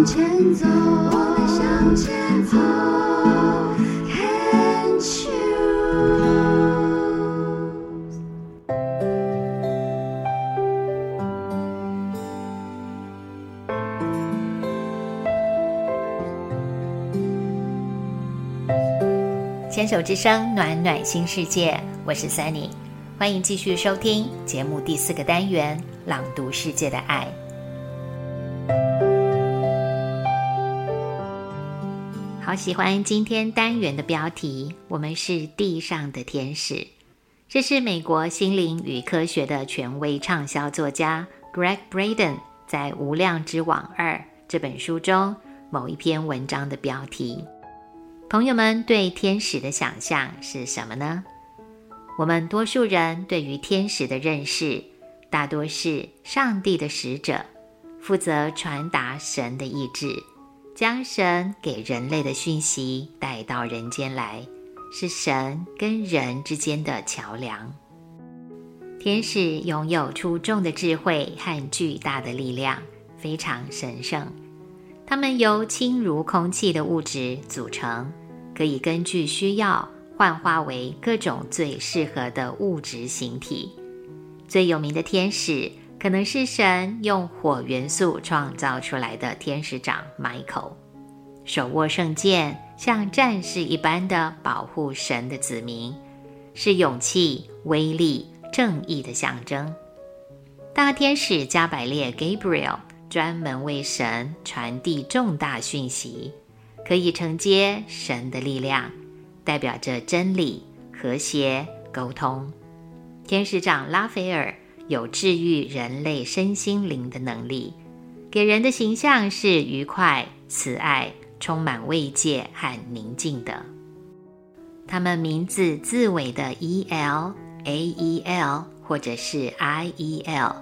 向前走，我们向前走。Can't choose。牵手之声，暖暖新世界，我是 Sunny，欢迎继续收听节目第四个单元《朗读世界的爱》。好喜欢今天单元的标题，我们是地上的天使。这是美国心灵与科学的权威畅销作家 Greg Braden 在《无量之网二》这本书中某一篇文章的标题。朋友们对天使的想象是什么呢？我们多数人对于天使的认识，大多是上帝的使者，负责传达神的意志，将神给人类的讯息带到人间来，是神跟人之间的桥梁。天使拥有出众的智慧和巨大的力量，非常神圣。它们由轻如空气的物质组成。可以根据需要幻化为各种最适合的物质形体。最有名的天使可能是神用火元素创造出来的天使长 Michael，手握圣剑，像战士一般的保护神的子民，是勇气、威力、正义的象征。大天使加百列 Gabriel 专门为神传递重大讯息。可以承接神的力量，代表着真理、和谐、沟通。天使长拉斐尔有治愈人类身心灵的能力，给人的形象是愉快、慈爱、充满慰藉和宁静的。他们名字字尾的 E L、A E L 或者是 I E L，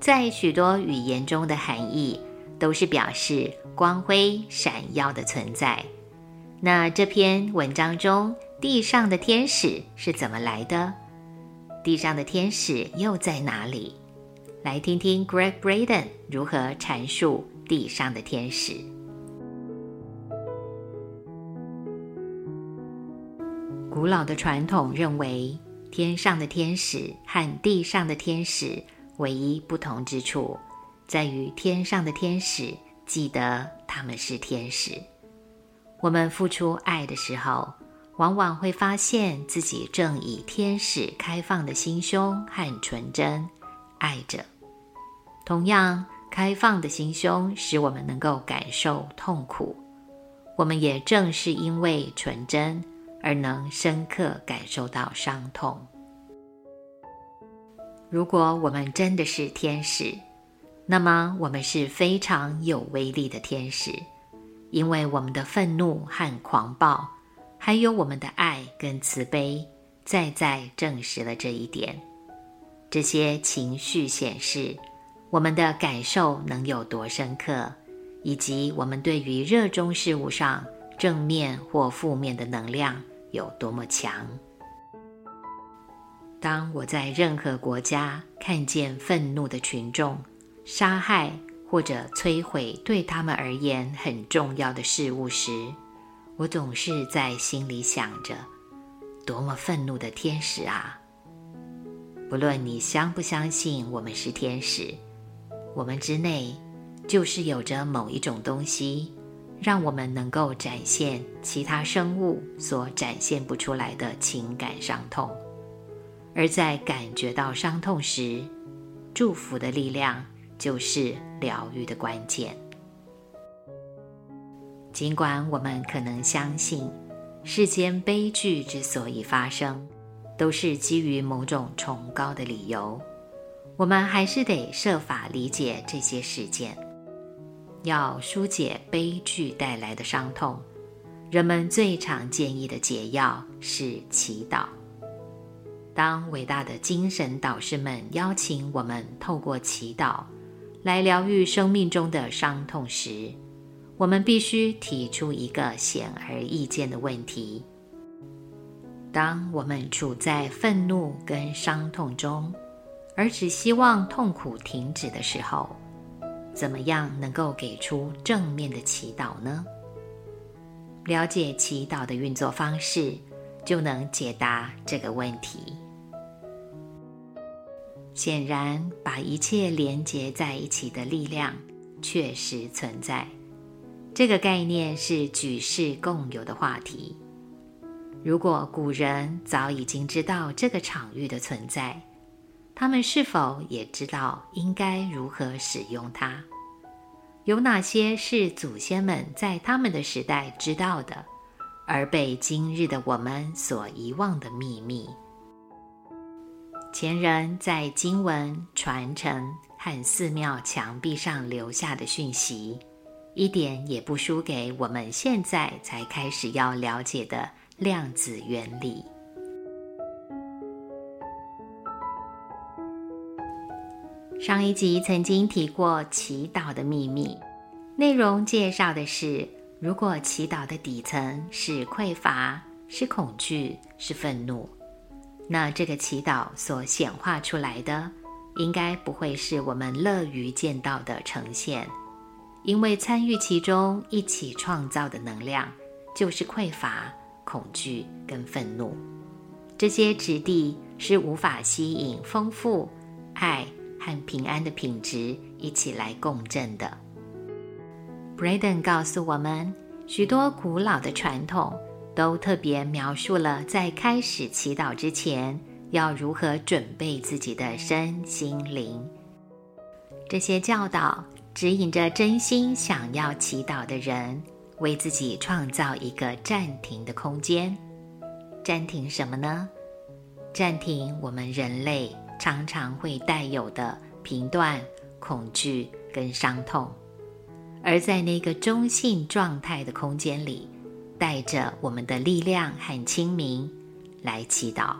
在许多语言中的含义都是表示。光辉闪耀的存在。那这篇文章中，地上的天使是怎么来的？地上的天使又在哪里？来听听 Greg Braden 如何阐述地上的天使。古老的传统认为，天上的天使和地上的天使唯一不同之处，在于天上的天使。记得他们是天使。我们付出爱的时候，往往会发现自己正以天使开放的心胸和纯真爱着。同样，开放的心胸使我们能够感受痛苦。我们也正是因为纯真而能深刻感受到伤痛。如果我们真的是天使，那么，我们是非常有威力的天使，因为我们的愤怒和狂暴，还有我们的爱跟慈悲，再再证实了这一点。这些情绪显示我们的感受能有多深刻，以及我们对于热衷事物上正面或负面的能量有多么强。当我在任何国家看见愤怒的群众，杀害或者摧毁对他们而言很重要的事物时，我总是在心里想着：多么愤怒的天使啊！不论你相不相信我们是天使，我们之内就是有着某一种东西，让我们能够展现其他生物所展现不出来的情感伤痛。而在感觉到伤痛时，祝福的力量。就是疗愈的关键。尽管我们可能相信，世间悲剧之所以发生，都是基于某种崇高的理由，我们还是得设法理解这些事件。要疏解悲剧带来的伤痛，人们最常建议的解药是祈祷。当伟大的精神导师们邀请我们透过祈祷。来疗愈生命中的伤痛时，我们必须提出一个显而易见的问题：当我们处在愤怒跟伤痛中，而只希望痛苦停止的时候，怎么样能够给出正面的祈祷呢？了解祈祷的运作方式，就能解答这个问题。显然，把一切连结在一起的力量确实存在。这个概念是举世共有的话题。如果古人早已经知道这个场域的存在，他们是否也知道应该如何使用它？有哪些是祖先们在他们的时代知道的，而被今日的我们所遗忘的秘密？前人在经文传承和寺庙墙壁上留下的讯息，一点也不输给我们现在才开始要了解的量子原理。上一集曾经提过祈祷的秘密，内容介绍的是，如果祈祷的底层是匮乏、是恐惧、是愤怒。那这个祈祷所显化出来的，应该不会是我们乐于见到的呈现，因为参与其中一起创造的能量，就是匮乏、恐惧跟愤怒，这些质地是无法吸引丰富、爱和平安的品质一起来共振的。Braden 告诉我们，许多古老的传统。都特别描述了在开始祈祷之前要如何准备自己的身心灵。这些教导指引着真心想要祈祷的人，为自己创造一个暂停的空间。暂停什么呢？暂停我们人类常常会带有的评断、恐惧跟伤痛，而在那个中性状态的空间里。带着我们的力量和清明来祈祷，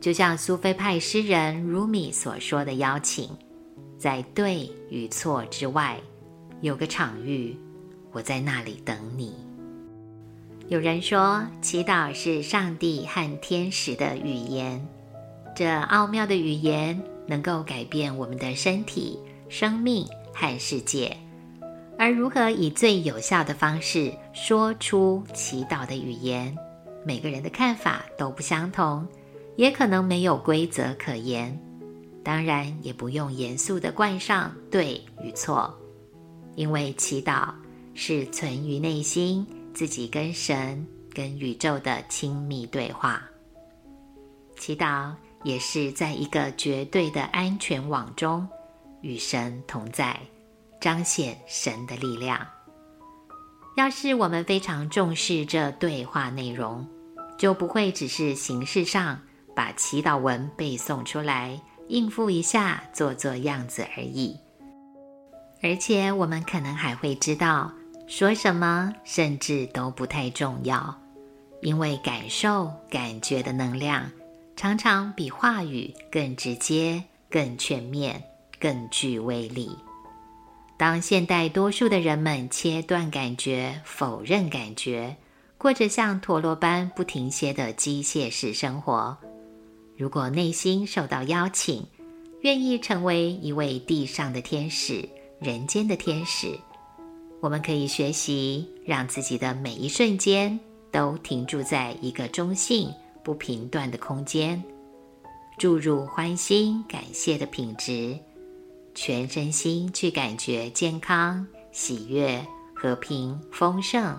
就像苏菲派诗人鲁米所说的邀请，在对与错之外，有个场域，我在那里等你。有人说，祈祷是上帝和天使的语言，这奥妙的语言能够改变我们的身体、生命和世界。而如何以最有效的方式说出祈祷的语言，每个人的看法都不相同，也可能没有规则可言。当然，也不用严肃地冠上对与错，因为祈祷是存于内心，自己跟神、跟宇宙的亲密对话。祈祷也是在一个绝对的安全网中，与神同在。彰显神的力量。要是我们非常重视这对话内容，就不会只是形式上把祈祷文背诵出来，应付一下，做做样子而已。而且我们可能还会知道说什么，甚至都不太重要，因为感受、感觉的能量常常比话语更直接、更全面、更具威力。当现代多数的人们切断感觉、否认感觉，过着像陀螺般不停歇的机械式生活，如果内心受到邀请，愿意成为一位地上的天使、人间的天使，我们可以学习让自己的每一瞬间都停驻在一个中性、不频断的空间，注入欢欣、感谢的品质。全身心去感觉健康、喜悦、和平、丰盛，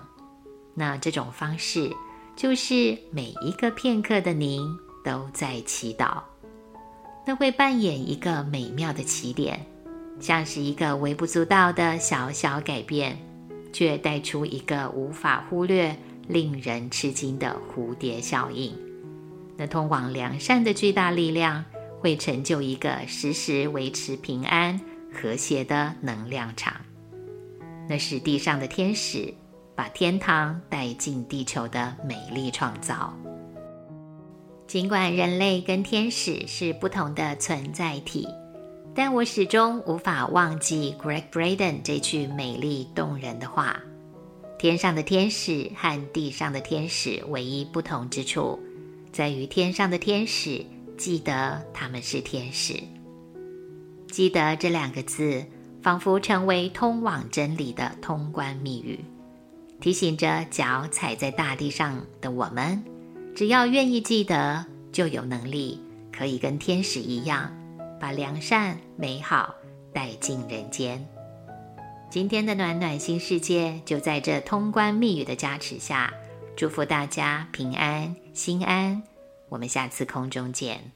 那这种方式就是每一个片刻的您都在祈祷，那会扮演一个美妙的起点，像是一个微不足道的小小改变，却带出一个无法忽略、令人吃惊的蝴蝶效应，那通往良善的巨大力量。会成就一个时时维持平安和谐的能量场，那是地上的天使把天堂带进地球的美丽创造。尽管人类跟天使是不同的存在体，但我始终无法忘记 Greg Braden 这句美丽动人的话：天上的天使和地上的天使唯一不同之处，在于天上的天使。记得他们是天使。记得这两个字，仿佛成为通往真理的通关密语，提醒着脚踩在大地上的我们，只要愿意记得，就有能力可以跟天使一样，把良善美好带进人间。今天的暖暖新世界就在这通关密语的加持下，祝福大家平安心安。我们下次空中见。